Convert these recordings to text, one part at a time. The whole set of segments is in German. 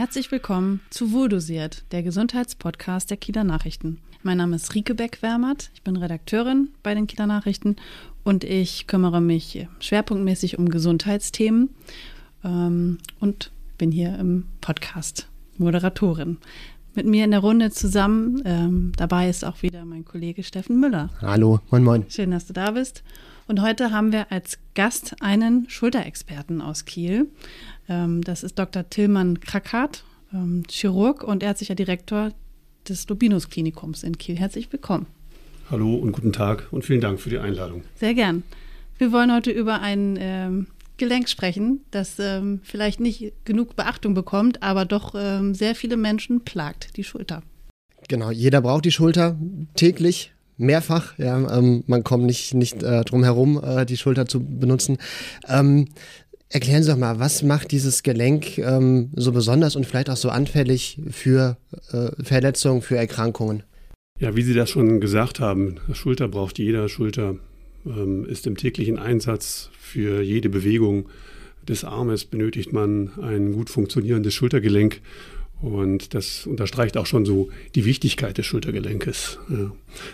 Herzlich willkommen zu Wohldosiert, der Gesundheitspodcast der Kieler Nachrichten. Mein Name ist Rike Beck-Wermert, ich bin Redakteurin bei den Kieler Nachrichten und ich kümmere mich schwerpunktmäßig um Gesundheitsthemen ähm, und bin hier im Podcast Moderatorin. Mit mir in der Runde zusammen, ähm, dabei ist auch wieder mein Kollege Steffen Müller. Hallo, moin moin. Schön, dass du da bist. Und heute haben wir als Gast einen Schulterexperten aus Kiel. Ähm, das ist Dr. Tillmann Krackhardt, ähm, Chirurg und ärztlicher Direktor des Lubinus Klinikums in Kiel. Herzlich willkommen. Hallo und guten Tag und vielen Dank für die Einladung. Sehr gern. Wir wollen heute über ein ähm, Gelenk sprechen, das ähm, vielleicht nicht genug Beachtung bekommt, aber doch ähm, sehr viele Menschen plagt, die Schulter. Genau, jeder braucht die Schulter täglich, mehrfach. Ja, ähm, man kommt nicht, nicht äh, drum herum, äh, die Schulter zu benutzen. Ähm, erklären Sie doch mal, was macht dieses Gelenk ähm, so besonders und vielleicht auch so anfällig für äh, Verletzungen, für Erkrankungen? Ja, wie Sie das schon gesagt haben, Schulter braucht jeder. Schulter ähm, ist im täglichen Einsatz für jede Bewegung des Armes benötigt man ein gut funktionierendes Schultergelenk. Und das unterstreicht auch schon so die Wichtigkeit des Schultergelenkes.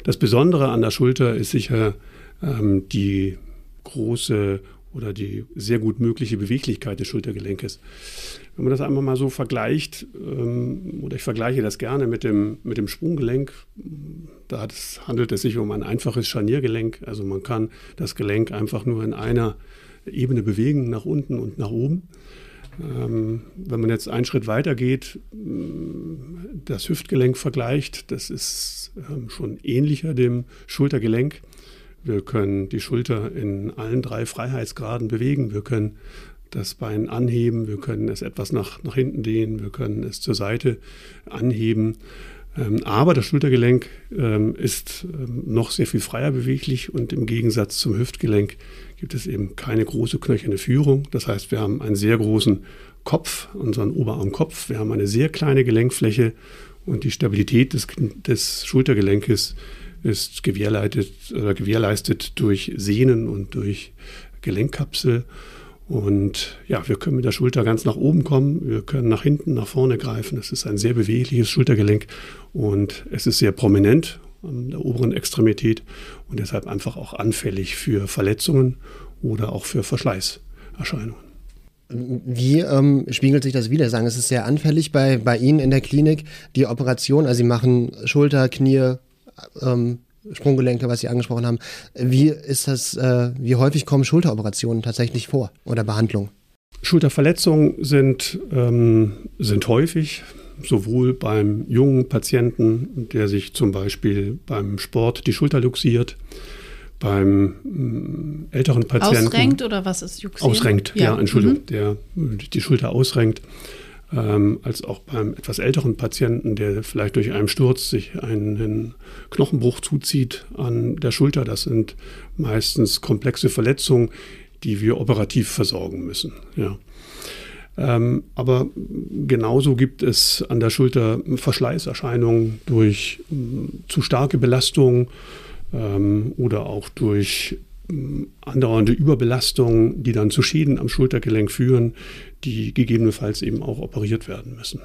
Das Besondere an der Schulter ist sicher ähm, die große oder die sehr gut mögliche Beweglichkeit des Schultergelenkes. Wenn man das einmal mal so vergleicht, ähm, oder ich vergleiche das gerne mit dem, mit dem Sprunggelenk, da handelt es sich um ein einfaches Scharniergelenk. Also man kann das Gelenk einfach nur in einer Ebene bewegen, nach unten und nach oben. Ähm, wenn man jetzt einen Schritt weiter geht, das Hüftgelenk vergleicht, das ist ähm, schon ähnlicher dem Schultergelenk. Wir können die Schulter in allen drei Freiheitsgraden bewegen. Wir können das Bein anheben, wir können es etwas nach, nach hinten dehnen, wir können es zur Seite anheben. Ähm, aber das Schultergelenk ähm, ist ähm, noch sehr viel freier beweglich und im Gegensatz zum Hüftgelenk gibt es eben keine große knöcherne Führung. Das heißt, wir haben einen sehr großen Kopf, unseren Oberarmkopf, wir haben eine sehr kleine Gelenkfläche und die Stabilität des, des Schultergelenkes ist gewährleistet, gewährleistet durch Sehnen und durch Gelenkkapsel. Und ja, wir können mit der Schulter ganz nach oben kommen, wir können nach hinten, nach vorne greifen. Es ist ein sehr bewegliches Schultergelenk und es ist sehr prominent an der oberen Extremität und deshalb einfach auch anfällig für Verletzungen oder auch für Verschleißerscheinungen. Wie ähm, spiegelt sich das wieder? Sagen, es ist sehr anfällig bei, bei Ihnen in der Klinik, die Operation. Also Sie machen Schulter, Knie, ähm, Sprunggelenke, was Sie angesprochen haben. Wie ist das, äh, wie häufig kommen Schulteroperationen tatsächlich vor oder Behandlungen? Schulterverletzungen sind, ähm, sind häufig, sowohl beim jungen Patienten, der sich zum Beispiel beim Sport die Schulter luxiert, beim mm, älteren Patienten. Ausrenkt oder was ist Juxieren? Ausrenkt, ja, ja Entschuldigung, mhm. der die Schulter ausrenkt ähm, als auch beim etwas älteren Patienten, der vielleicht durch einen Sturz sich einen Knochenbruch zuzieht an der Schulter. Das sind meistens komplexe Verletzungen, die wir operativ versorgen müssen. Ja. Ähm, aber genauso gibt es an der Schulter Verschleißerscheinungen durch äh, zu starke Belastung ähm, oder auch durch andauernde Überbelastungen, die dann zu Schäden am Schultergelenk führen, die gegebenenfalls eben auch operiert werden müssen.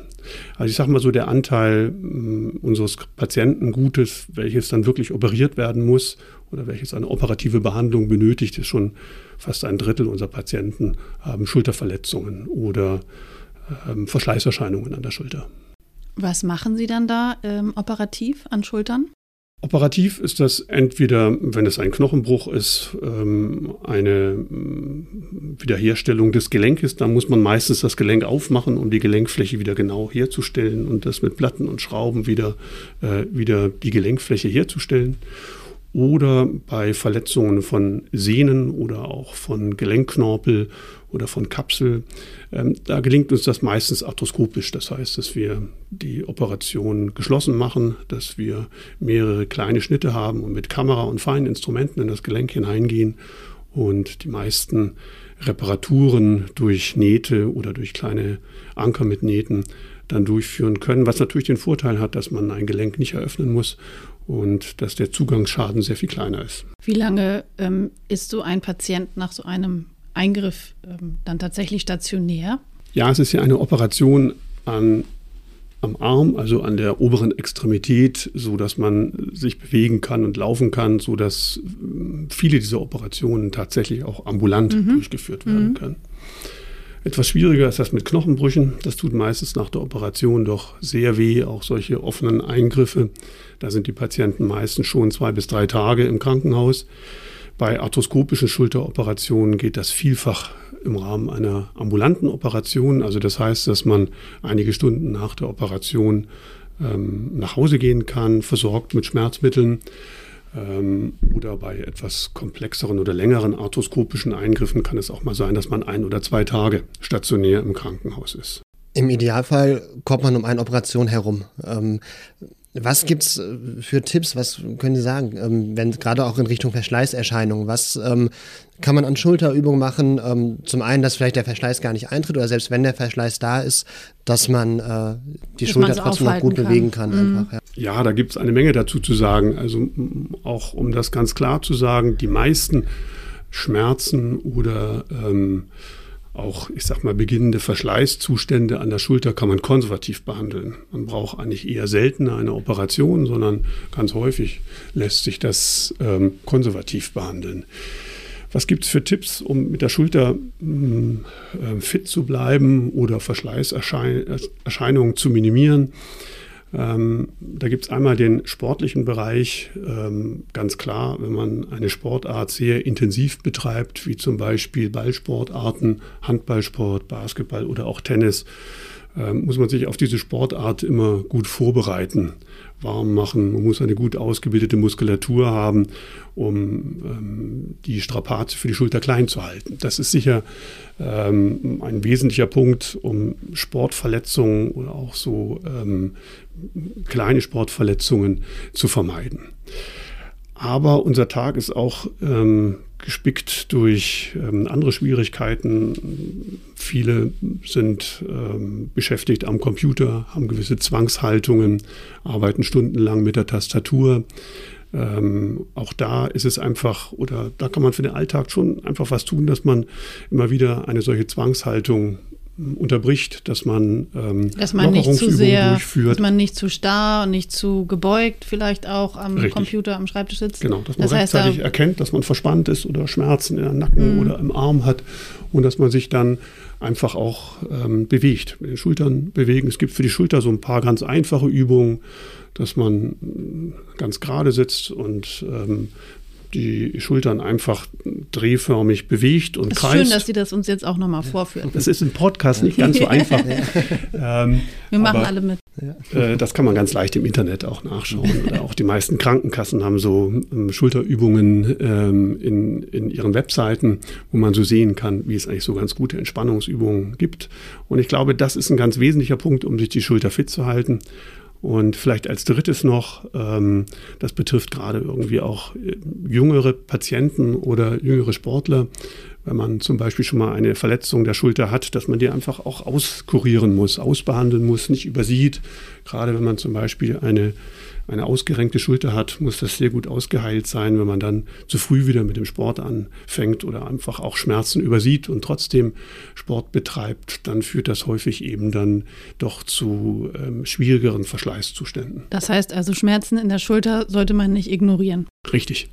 Also ich sage mal so, der Anteil äh, unseres Patientengutes, welches dann wirklich operiert werden muss oder welches eine operative Behandlung benötigt, ist schon fast ein Drittel unserer Patienten haben Schulterverletzungen oder ähm, Verschleißerscheinungen an der Schulter. Was machen Sie dann da ähm, operativ an Schultern? Operativ ist das entweder, wenn es ein Knochenbruch ist, ähm, eine mm, Wiederherstellung des Gelenkes. Da muss man meistens das Gelenk aufmachen, um die Gelenkfläche wieder genau herzustellen und das mit Platten und Schrauben wieder, äh, wieder die Gelenkfläche herzustellen oder bei Verletzungen von Sehnen oder auch von Gelenkknorpel oder von Kapsel. Ähm, da gelingt uns das meistens arthroskopisch. Das heißt, dass wir die Operation geschlossen machen, dass wir mehrere kleine Schnitte haben und mit Kamera und feinen Instrumenten in das Gelenk hineingehen und die meisten Reparaturen durch Nähte oder durch kleine Anker mit Nähten dann durchführen können, was natürlich den Vorteil hat, dass man ein Gelenk nicht eröffnen muss und dass der Zugangsschaden sehr viel kleiner ist. Wie lange ähm, ist so ein Patient nach so einem Eingriff ähm, dann tatsächlich stationär? Ja, es ist ja eine Operation an, am Arm, also an der oberen Extremität, so dass man sich bewegen kann und laufen kann, so dass äh, viele dieser Operationen tatsächlich auch ambulant mhm. durchgeführt werden mhm. können. Etwas schwieriger ist das mit Knochenbrüchen. Das tut meistens nach der Operation doch sehr weh, auch solche offenen Eingriffe. Da sind die Patienten meistens schon zwei bis drei Tage im Krankenhaus. Bei arthroskopischen Schulteroperationen geht das vielfach im Rahmen einer ambulanten Operation. Also das heißt, dass man einige Stunden nach der Operation ähm, nach Hause gehen kann, versorgt mit Schmerzmitteln. Ähm, oder bei etwas komplexeren oder längeren arthroskopischen Eingriffen kann es auch mal sein, dass man ein oder zwei Tage stationär im Krankenhaus ist. Im Idealfall kommt man um eine Operation herum. Ähm, was gibt es äh, für Tipps? Was können Sie sagen, ähm, wenn gerade auch in Richtung Verschleißerscheinungen? Was ähm, kann man an Schulterübungen machen? Ähm, zum einen, dass vielleicht der Verschleiß gar nicht eintritt oder selbst wenn der Verschleiß da ist, dass man äh, die dass Schulter trotzdem noch gut kann. bewegen kann. Mhm. Einfach, ja. ja, da gibt es eine Menge dazu zu sagen. Also auch um das ganz klar zu sagen, die meisten Schmerzen oder ähm, auch, ich sag mal, beginnende Verschleißzustände an der Schulter kann man konservativ behandeln. Man braucht eigentlich eher seltener eine Operation, sondern ganz häufig lässt sich das ähm, konservativ behandeln. Was gibt es für Tipps, um mit der Schulter äh, fit zu bleiben oder Verschleißerscheinungen zu minimieren? Ähm, da gibt es einmal den sportlichen Bereich, ähm, ganz klar, wenn man eine Sportart sehr intensiv betreibt, wie zum Beispiel Ballsportarten, Handballsport, Basketball oder auch Tennis, muss man sich auf diese Sportart immer gut vorbereiten, warm machen. Man muss eine gut ausgebildete Muskulatur haben, um ähm, die Strapaze für die Schulter klein zu halten. Das ist sicher ähm, ein wesentlicher Punkt, um Sportverletzungen oder auch so ähm, kleine Sportverletzungen zu vermeiden. Aber unser Tag ist auch ähm, gespickt durch ähm, andere Schwierigkeiten. Viele sind ähm, beschäftigt am Computer, haben gewisse Zwangshaltungen, arbeiten stundenlang mit der Tastatur. Ähm, auch da ist es einfach, oder da kann man für den Alltag schon einfach was tun, dass man immer wieder eine solche Zwangshaltung unterbricht, dass man, ähm, dass man nicht zu sehr, durchführt. Dass man nicht zu starr und nicht zu gebeugt vielleicht auch am Richtig. Computer, am Schreibtisch sitzt. Genau, dass man das rechtzeitig heißt, erkennt, dass man verspannt ist oder Schmerzen in der Nacken mhm. oder im Arm hat und dass man sich dann einfach auch ähm, bewegt, mit den Schultern bewegen. Es gibt für die Schulter so ein paar ganz einfache Übungen, dass man ganz gerade sitzt und ähm, die Schultern einfach drehförmig bewegt und kreist. Ist schön, dass Sie das uns jetzt auch nochmal vorführen. Das ist im Podcast nicht ganz so einfach. ähm, Wir machen aber, alle mit. Äh, das kann man ganz leicht im Internet auch nachschauen. Oder auch die meisten Krankenkassen haben so ähm, Schulterübungen ähm, in, in ihren Webseiten, wo man so sehen kann, wie es eigentlich so ganz gute Entspannungsübungen gibt. Und ich glaube, das ist ein ganz wesentlicher Punkt, um sich die Schulter fit zu halten. Und vielleicht als drittes noch, ähm, das betrifft gerade irgendwie auch äh, jüngere Patienten oder jüngere Sportler, wenn man zum Beispiel schon mal eine Verletzung der Schulter hat, dass man die einfach auch auskurieren muss, ausbehandeln muss, nicht übersieht. Gerade wenn man zum Beispiel eine eine ausgerenkte Schulter hat, muss das sehr gut ausgeheilt sein. Wenn man dann zu früh wieder mit dem Sport anfängt oder einfach auch Schmerzen übersieht und trotzdem Sport betreibt, dann führt das häufig eben dann doch zu ähm, schwierigeren Verschleißzuständen. Das heißt also, Schmerzen in der Schulter sollte man nicht ignorieren. Richtig.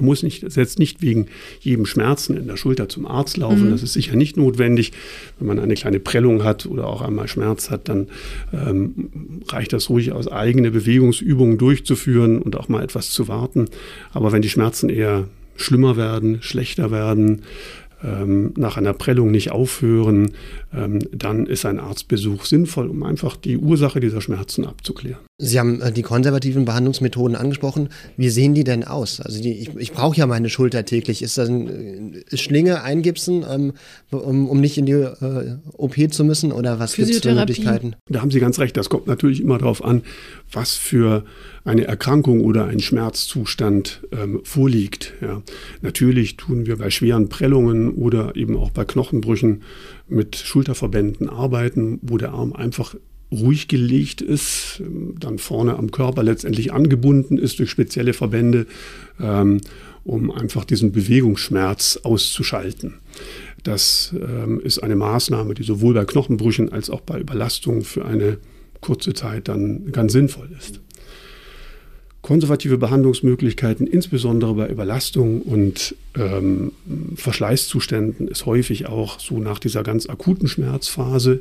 Man muss nicht, jetzt nicht wegen jedem Schmerzen in der Schulter zum Arzt laufen. Mhm. Das ist sicher nicht notwendig. Wenn man eine kleine Prellung hat oder auch einmal Schmerz hat, dann ähm, reicht das ruhig aus, eigene Bewegungsübungen durchzuführen und auch mal etwas zu warten. Aber wenn die Schmerzen eher schlimmer werden, schlechter werden, ähm, nach einer Prellung nicht aufhören, ähm, dann ist ein Arztbesuch sinnvoll, um einfach die Ursache dieser Schmerzen abzuklären. Sie haben äh, die konservativen Behandlungsmethoden angesprochen. Wie sehen die denn aus? Also die, ich, ich brauche ja meine Schulter täglich. Ist das eine äh, Schlinge eingipsen, ähm, um, um, nicht in die äh, OP zu müssen? Oder was gibt es für Möglichkeiten? Da haben Sie ganz recht. Das kommt natürlich immer darauf an, was für eine Erkrankung oder ein Schmerzzustand ähm, vorliegt. Ja. Natürlich tun wir bei schweren Prellungen oder eben auch bei Knochenbrüchen mit Schulterverbänden arbeiten, wo der Arm einfach ruhig gelegt ist, dann vorne am Körper letztendlich angebunden ist durch spezielle Verbände, ähm, um einfach diesen Bewegungsschmerz auszuschalten. Das ähm, ist eine Maßnahme, die sowohl bei Knochenbrüchen als auch bei Überlastungen für eine kurze Zeit dann ganz sinnvoll ist. Konservative Behandlungsmöglichkeiten, insbesondere bei Überlastung und ähm, Verschleißzuständen, ist häufig auch so nach dieser ganz akuten Schmerzphase,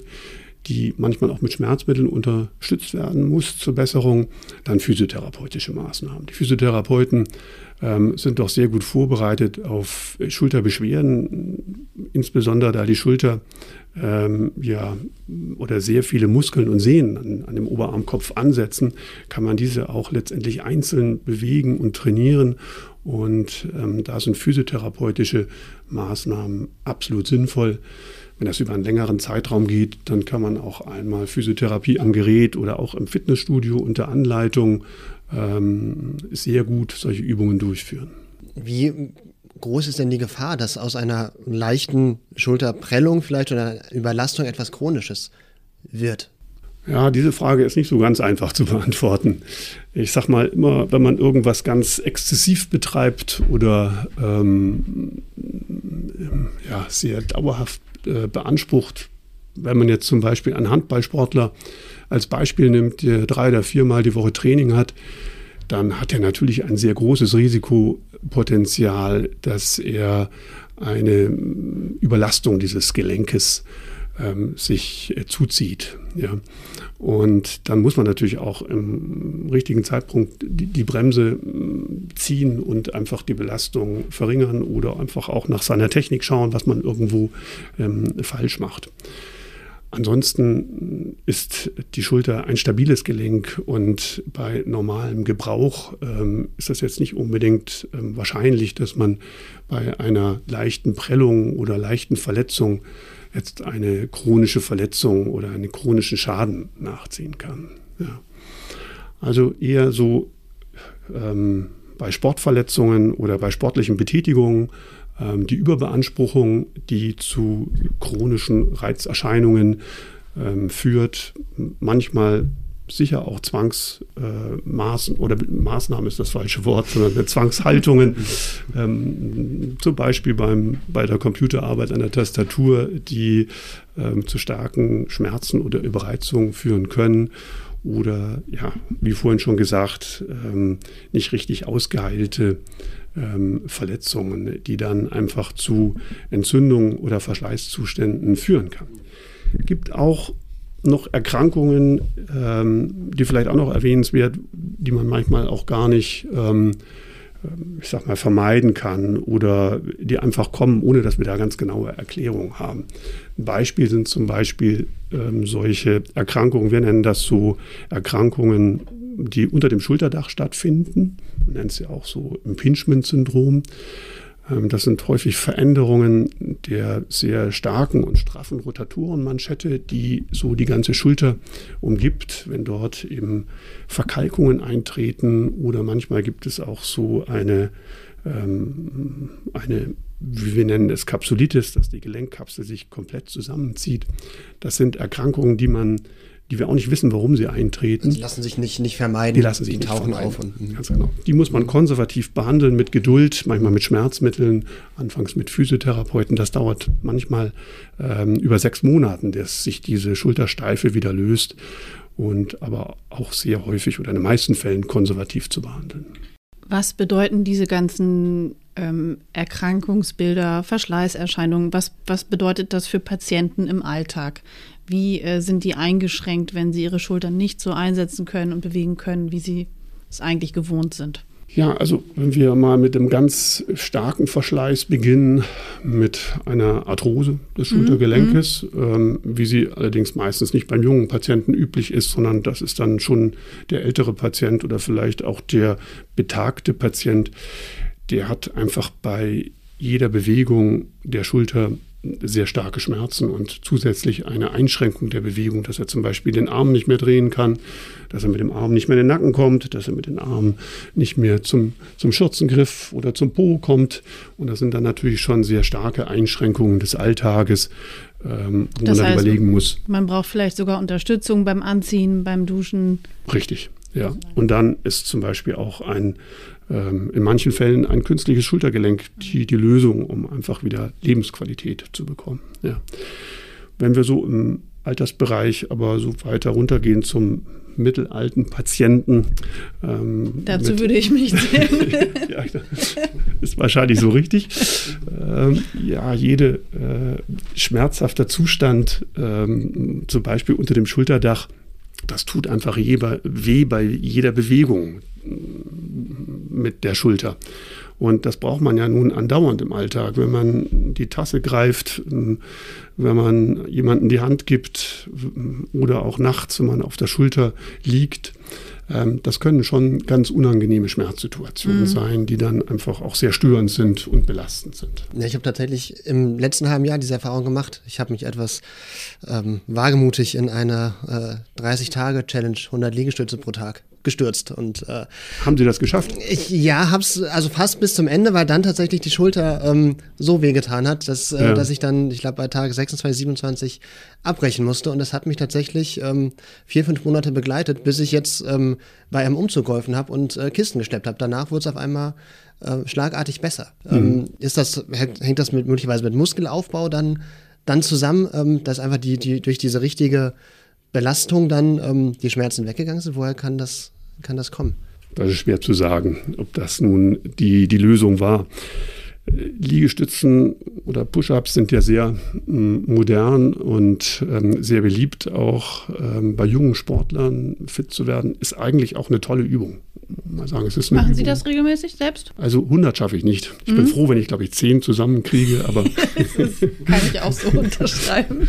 die manchmal auch mit Schmerzmitteln unterstützt werden muss zur Besserung, dann physiotherapeutische Maßnahmen. Die Physiotherapeuten ähm, sind doch sehr gut vorbereitet auf Schulterbeschwerden, insbesondere da die Schulter ähm, ja, oder sehr viele Muskeln und Sehnen an, an dem Oberarmkopf ansetzen, kann man diese auch letztendlich einzeln bewegen und trainieren. Und ähm, da sind physiotherapeutische Maßnahmen absolut sinnvoll. Wenn das über einen längeren Zeitraum geht, dann kann man auch einmal Physiotherapie am Gerät oder auch im Fitnessstudio unter Anleitung ähm, sehr gut solche Übungen durchführen. Wie groß ist denn die Gefahr, dass aus einer leichten Schulterprellung vielleicht oder Überlastung etwas Chronisches wird? Ja, diese Frage ist nicht so ganz einfach zu beantworten. Ich sage mal immer, wenn man irgendwas ganz exzessiv betreibt oder ähm, ja, sehr dauerhaft äh, beansprucht, wenn man jetzt zum Beispiel einen Handballsportler als Beispiel nimmt, der drei oder viermal die Woche Training hat, dann hat er natürlich ein sehr großes Risikopotenzial, dass er eine Überlastung dieses Gelenkes ähm, sich äh, zuzieht. Ja. Und dann muss man natürlich auch im richtigen Zeitpunkt die, die, Bremse ziehen und einfach die Belastung verringern oder einfach auch nach seiner Technik schauen, was man irgendwo ähm, falsch macht. Ansonsten ist die Schulter ein stabiles Gelenk und bei normalem Gebrauch ähm, ist das jetzt nicht unbedingt ähm, wahrscheinlich, dass man bei einer leichten Prellung oder leichten Verletzung jetzt eine chronische Verletzung oder einen chronischen Schaden nachziehen kann. Ja. Also eher so ähm, bei Sportverletzungen oder bei sportlichen Betätigungen ähm, die Überbeanspruchung, die zu chronischen Reizerscheinungen ähm, führt, manchmal sicher auch Zwangsmaßen äh, oder Maßnahmen ist das falsche Wort, sondern Zwangshaltungen, ähm, zum Beispiel beim, bei der Computerarbeit an der Tastatur, die ähm, zu starken Schmerzen oder Überreizungen führen können oder, ja, wie vorhin schon gesagt, ähm, nicht richtig ausgeheilte ähm, Verletzungen, die dann einfach zu Entzündungen oder Verschleißzuständen führen kann. Es gibt auch noch Erkrankungen, ähm, die vielleicht auch noch erwähnenswert, die man manchmal auch gar nicht, ähm, ich sag mal, vermeiden kann oder die einfach kommen, ohne dass wir da ganz genaue Erklärungen haben. Ein Beispiel sind zum Beispiel ähm, solche Erkrankungen, wir nennen das so Erkrankungen die unter dem Schulterdach stattfinden. Man nennt sie auch so Impingement-Syndrom. Ähm, das sind häufig Veränderungen der sehr starken und straffen Rotatorenmanschette, die so die ganze Schulter umgibt, wenn dort eben Verkalkungen eintreten oder manchmal gibt es auch so eine, ähm, eine wie wir nennen es Kapsulitis, dass die Gelenkkapsel sich komplett zusammenzieht. Das sind Erkrankungen, die man die wir auch nicht wissen, warum sie eintreten. Die lassen sich nicht, nicht vermeiden. Die lassen sich die nicht tauchen vermeiden. auf. Und, Ganz genau. Die muss man konservativ behandeln mit Geduld, manchmal mit Schmerzmitteln, anfangs mit Physiotherapeuten. Das dauert manchmal ähm, über sechs Monate, dass sich diese Schultersteife wieder löst und aber auch sehr häufig oder in den meisten Fällen konservativ zu behandeln. Was bedeuten diese ganzen ähm, Erkrankungsbilder, Verschleißerscheinungen? Was, was bedeutet das für Patienten im Alltag? Wie äh, sind die eingeschränkt, wenn sie ihre Schultern nicht so einsetzen können und bewegen können, wie sie es eigentlich gewohnt sind? Ja, also wenn wir mal mit dem ganz starken Verschleiß beginnen, mit einer Arthrose des mhm, Schultergelenkes, mhm. ähm, wie sie allerdings meistens nicht beim jungen Patienten üblich ist, sondern das ist dann schon der ältere Patient oder vielleicht auch der betagte Patient, der hat einfach bei jeder Bewegung der Schulter sehr starke Schmerzen und zusätzlich eine Einschränkung der Bewegung, dass er zum Beispiel den Arm nicht mehr drehen kann, dass er mit dem Arm nicht mehr in den Nacken kommt, dass er mit den Armen nicht mehr zum, zum Schürzengriff oder zum Po kommt. Und das sind dann natürlich schon sehr starke Einschränkungen des Alltages, ähm, wo das man dann heißt, überlegen muss. Man braucht vielleicht sogar Unterstützung beim Anziehen, beim Duschen. Richtig, ja. Und dann ist zum Beispiel auch ein in manchen Fällen ein künstliches Schultergelenk die, die Lösung, um einfach wieder Lebensqualität zu bekommen. Ja. Wenn wir so im Altersbereich aber so weiter runtergehen zum mittelalten Patienten. Ähm, Dazu würde ich mich zählen. ja, ist wahrscheinlich so richtig. Ähm, ja, jede äh, schmerzhafter Zustand, ähm, zum Beispiel unter dem Schulterdach, das tut einfach weh bei jeder Bewegung mit der Schulter. Und das braucht man ja nun andauernd im Alltag, wenn man die Tasse greift, wenn man jemanden die Hand gibt oder auch nachts, wenn man auf der Schulter liegt. Ähm, das können schon ganz unangenehme Schmerzsituationen mhm. sein, die dann einfach auch sehr störend sind und belastend sind. Ja, ich habe tatsächlich im letzten halben Jahr diese Erfahrung gemacht. Ich habe mich etwas ähm, wagemutig in einer äh, 30-Tage-Challenge, 100 Liegestütze pro Tag gestürzt. Und, äh, Haben Sie das geschafft? Ich, ja, hab's also fast bis zum Ende, weil dann tatsächlich die Schulter ähm, so wehgetan hat, dass, äh, ja. dass ich dann, ich glaube, bei Tag 26, 27 abbrechen musste. Und das hat mich tatsächlich ähm, vier, fünf Monate begleitet, bis ich jetzt ähm, bei einem Umzug geholfen habe und äh, Kisten geschleppt habe. Danach wurde es auf einmal äh, schlagartig besser. Mhm. Ähm, ist das, hängt das mit, möglicherweise mit Muskelaufbau dann, dann zusammen, ähm, dass einfach die, die durch diese richtige Belastung dann ähm, die Schmerzen weggegangen sind? Woher kann das, kann das kommen? Das ist schwer zu sagen, ob das nun die, die Lösung war. Liegestützen oder Push-ups sind ja sehr ähm, modern und ähm, sehr beliebt, auch ähm, bei jungen Sportlern fit zu werden, ist eigentlich auch eine tolle Übung. Mal sagen, es ist eine Machen Übung. Sie das regelmäßig selbst? Also 100 schaffe ich nicht. Ich mhm. bin froh, wenn ich, glaube ich, 10 zusammenkriege, aber. das kann ich auch so unterschreiben.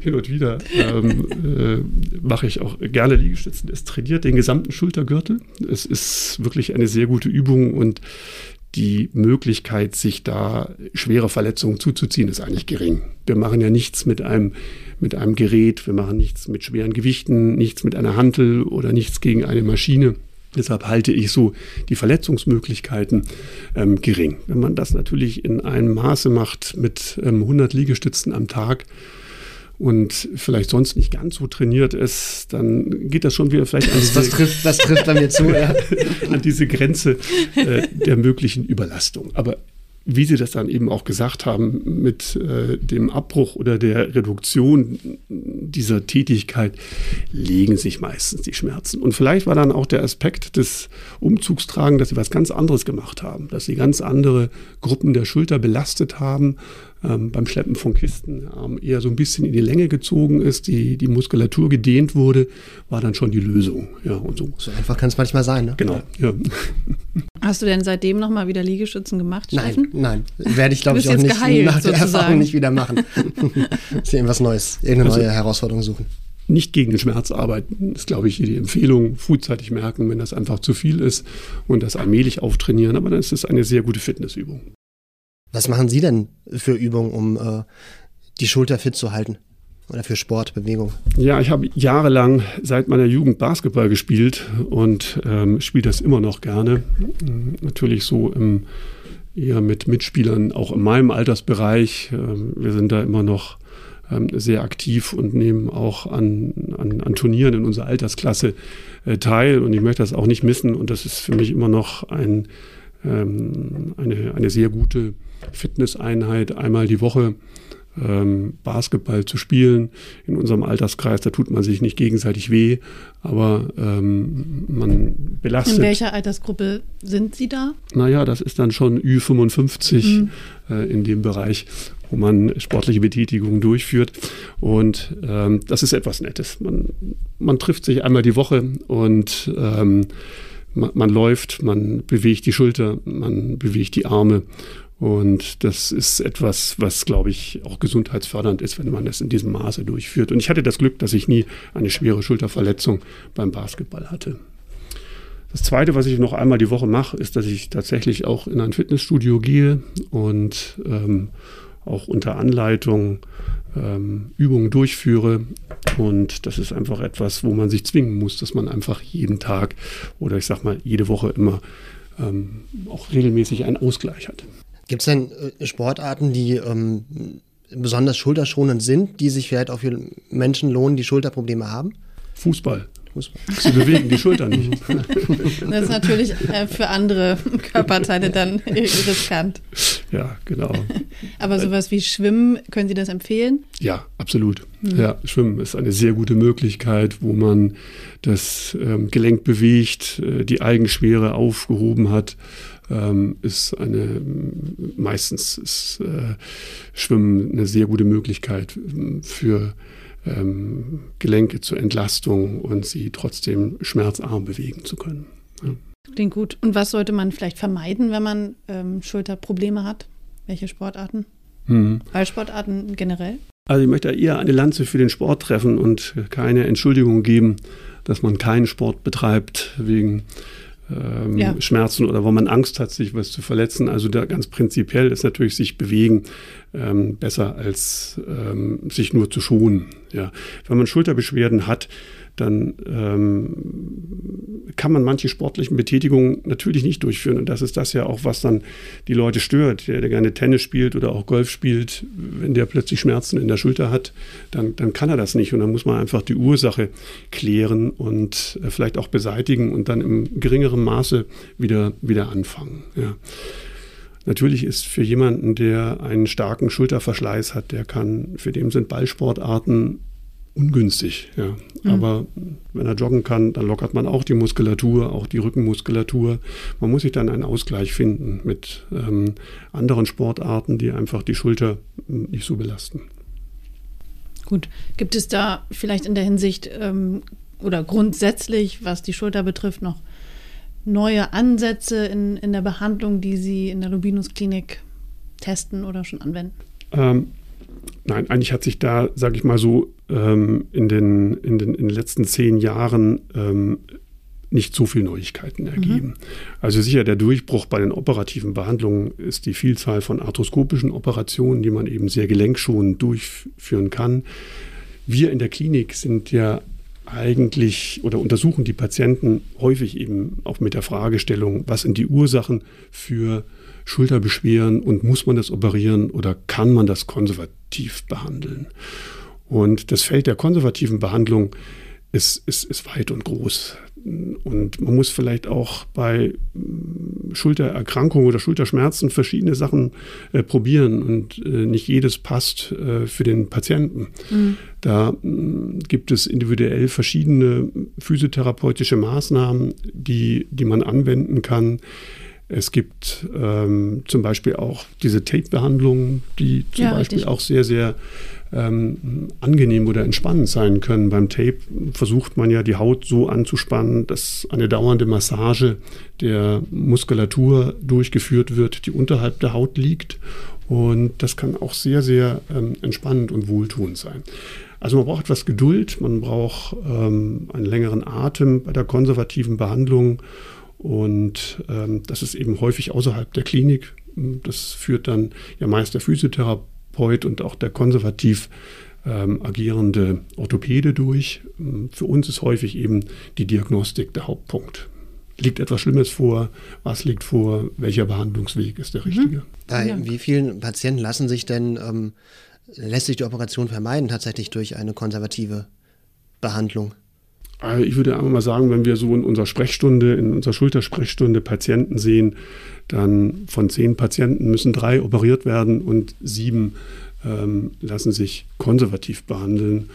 Hin und wieder ähm, äh, mache ich auch gerne Liegestützen. Es trainiert den gesamten Schultergürtel. Es ist wirklich eine sehr gute Übung und die Möglichkeit, sich da schwere Verletzungen zuzuziehen, ist eigentlich gering. Wir machen ja nichts mit einem, mit einem Gerät, wir machen nichts mit schweren Gewichten, nichts mit einer Hantel oder nichts gegen eine Maschine. Deshalb halte ich so die Verletzungsmöglichkeiten ähm, gering. Wenn man das natürlich in einem Maße macht mit ähm, 100 Liegestützen am Tag, und vielleicht sonst nicht ganz so trainiert ist, dann geht das schon wieder vielleicht an diese, das trifft, das trifft mir zu, ja. an diese Grenze äh, der möglichen Überlastung. Aber wie Sie das dann eben auch gesagt haben, mit äh, dem Abbruch oder der Reduktion dieser Tätigkeit legen sich meistens die Schmerzen. Und vielleicht war dann auch der Aspekt des Umzugstragen, dass Sie was ganz anderes gemacht haben, dass Sie ganz andere Gruppen der Schulter belastet haben, ähm, beim Schleppen von Kisten Arm eher so ein bisschen in die Länge gezogen ist, die, die Muskulatur gedehnt wurde, war dann schon die Lösung. Ja, und so. so einfach kann es manchmal sein. Ne? Genau. Ja. Hast du denn seitdem nochmal wieder Liegestützen gemacht, Steffen? Nein, nein. Werde ich, glaube ich, auch nicht geheilt, nach der sozusagen. Erfahrung nicht wieder machen. ist irgendwas Neues, irgendeine also, neue Herausforderung suchen nicht gegen den Schmerz arbeiten, ist, glaube ich, die Empfehlung. Frühzeitig merken, wenn das einfach zu viel ist und das allmählich auftrainieren. Aber dann ist es eine sehr gute Fitnessübung. Was machen Sie denn für Übungen, um äh, die Schulter fit zu halten? Oder für Sport, Bewegung? Ja, ich habe jahrelang seit meiner Jugend Basketball gespielt und ähm, spiele das immer noch gerne. Natürlich so im, eher mit Mitspielern, auch in meinem Altersbereich. Ähm, wir sind da immer noch ähm, sehr aktiv und nehmen auch an, an, an Turnieren in unserer Altersklasse äh, teil. Und ich möchte das auch nicht missen. Und das ist für mich immer noch ein, ähm, eine, eine sehr gute Fitnesseinheit einmal die Woche ähm, Basketball zu spielen in unserem Alterskreis. Da tut man sich nicht gegenseitig weh, aber ähm, man belastet. In welcher Altersgruppe sind Sie da? Naja, das ist dann schon Ü55 mhm. äh, in dem Bereich, wo man sportliche Betätigungen durchführt. Und ähm, das ist etwas Nettes. Man, man trifft sich einmal die Woche und ähm, man, man läuft, man bewegt die Schulter, man bewegt die Arme und das ist etwas, was, glaube ich, auch gesundheitsfördernd ist, wenn man das in diesem Maße durchführt. Und ich hatte das Glück, dass ich nie eine schwere Schulterverletzung beim Basketball hatte. Das Zweite, was ich noch einmal die Woche mache, ist, dass ich tatsächlich auch in ein Fitnessstudio gehe und ähm, auch unter Anleitung ähm, Übungen durchführe. Und das ist einfach etwas, wo man sich zwingen muss, dass man einfach jeden Tag oder ich sag mal jede Woche immer ähm, auch regelmäßig einen Ausgleich hat. Gibt es denn äh, Sportarten, die ähm, besonders schulterschonend sind, die sich vielleicht auch für Menschen lohnen, die Schulterprobleme haben? Fußball. Sie bewegen die Schulter nicht. Das ist natürlich äh, für andere Körperteile dann riskant. Ja, genau. Aber sowas wie Schwimmen, können Sie das empfehlen? Ja, absolut. Mhm. Ja, Schwimmen ist eine sehr gute Möglichkeit, wo man das ähm, Gelenk bewegt, äh, die Eigenschwere aufgehoben hat. Ähm, ist eine meistens ist äh, Schwimmen eine sehr gute Möglichkeit ähm, für ähm, Gelenke zur Entlastung und sie trotzdem schmerzarm bewegen zu können. Ja. Klingt gut. Und was sollte man vielleicht vermeiden, wenn man ähm, Schulterprobleme hat? Welche Sportarten? Mhm. Ballsportarten generell? Also ich möchte eher eine Lanze für den Sport treffen und keine Entschuldigung geben, dass man keinen Sport betreibt wegen ähm, ja. Schmerzen oder wo man Angst hat, sich was zu verletzen. Also da ganz prinzipiell ist natürlich sich bewegen ähm, besser als ähm, sich nur zu schonen. Ja. Wenn man Schulterbeschwerden hat, dann ähm, kann man manche sportlichen Betätigungen natürlich nicht durchführen. Und das ist das ja auch, was dann die Leute stört. Der, der gerne Tennis spielt oder auch Golf spielt, wenn der plötzlich Schmerzen in der Schulter hat, dann, dann kann er das nicht. Und dann muss man einfach die Ursache klären und äh, vielleicht auch beseitigen und dann im geringeren Maße wieder, wieder anfangen. Ja. Natürlich ist für jemanden, der einen starken Schulterverschleiß hat, der kann, für den sind Ballsportarten ungünstig. Ja. Mhm. Aber wenn er joggen kann, dann lockert man auch die Muskulatur, auch die Rückenmuskulatur. Man muss sich dann einen Ausgleich finden mit ähm, anderen Sportarten, die einfach die Schulter nicht so belasten. Gut, gibt es da vielleicht in der Hinsicht ähm, oder grundsätzlich, was die Schulter betrifft, noch neue Ansätze in, in der Behandlung, die Sie in der Lubinus Klinik testen oder schon anwenden? Ähm, nein, eigentlich hat sich da, sage ich mal so, ähm, in, den, in, den, in den letzten zehn Jahren ähm, nicht so viele Neuigkeiten ergeben. Mhm. Also sicher der Durchbruch bei den operativen Behandlungen ist die Vielzahl von arthroskopischen Operationen, die man eben sehr gelenkschonend durchführen kann. Wir in der Klinik sind ja eigentlich oder untersuchen die Patienten häufig eben auch mit der Fragestellung, was sind die Ursachen für Schulterbeschwerden und muss man das operieren oder kann man das konservativ behandeln? Und das Feld der konservativen Behandlung ist, ist, ist weit und groß. Und man muss vielleicht auch bei mm, Schultererkrankungen oder Schulterschmerzen verschiedene Sachen äh, probieren und äh, nicht jedes passt äh, für den Patienten. Mhm. Da mm, gibt es individuell verschiedene physiotherapeutische Maßnahmen, die, die man anwenden kann. Es gibt ähm, zum Beispiel auch diese Tape-Behandlungen, die zum ja, Beispiel richtig. auch sehr, sehr ähm, angenehm oder entspannend sein können. Beim Tape versucht man ja die Haut so anzuspannen, dass eine dauernde Massage der Muskulatur durchgeführt wird, die unterhalb der Haut liegt. Und das kann auch sehr, sehr ähm, entspannend und wohltuend sein. Also man braucht etwas Geduld, man braucht ähm, einen längeren Atem bei der konservativen Behandlung. Und ähm, das ist eben häufig außerhalb der Klinik. Das führt dann ja meist der Physiotherapeut Therapeut und auch der konservativ ähm, agierende Orthopäde durch. Für uns ist häufig eben die Diagnostik der Hauptpunkt. Liegt etwas Schlimmes vor? Was liegt vor? Welcher Behandlungsweg ist der richtige? Mhm. Bei ja. wie vielen Patienten lassen sich denn, ähm, lässt sich die Operation vermeiden, tatsächlich durch eine konservative Behandlung? Also ich würde einfach mal sagen, wenn wir so in unserer Sprechstunde, in unserer Schultersprechstunde Patienten sehen, dann von zehn Patienten müssen drei operiert werden und sieben ähm, lassen sich konservativ behandeln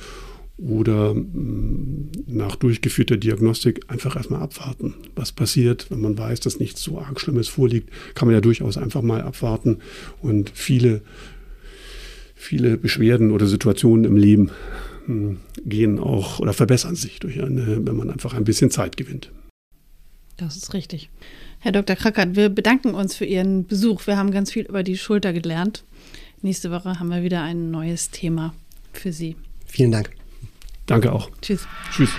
oder ähm, nach durchgeführter Diagnostik einfach erstmal abwarten. Was passiert, wenn man weiß, dass nichts so arg Schlimmes vorliegt, kann man ja durchaus einfach mal abwarten und viele, viele Beschwerden oder Situationen im Leben gehen auch oder verbessern sich durch eine, wenn man einfach ein bisschen Zeit gewinnt. Das ist richtig. Herr Dr. Krackert, wir bedanken uns für Ihren Besuch. Wir haben ganz viel über die Schulter gelernt. Nächste Woche haben wir wieder ein neues Thema für Sie. Vielen Dank. Danke auch. Tschüss. Tschüss.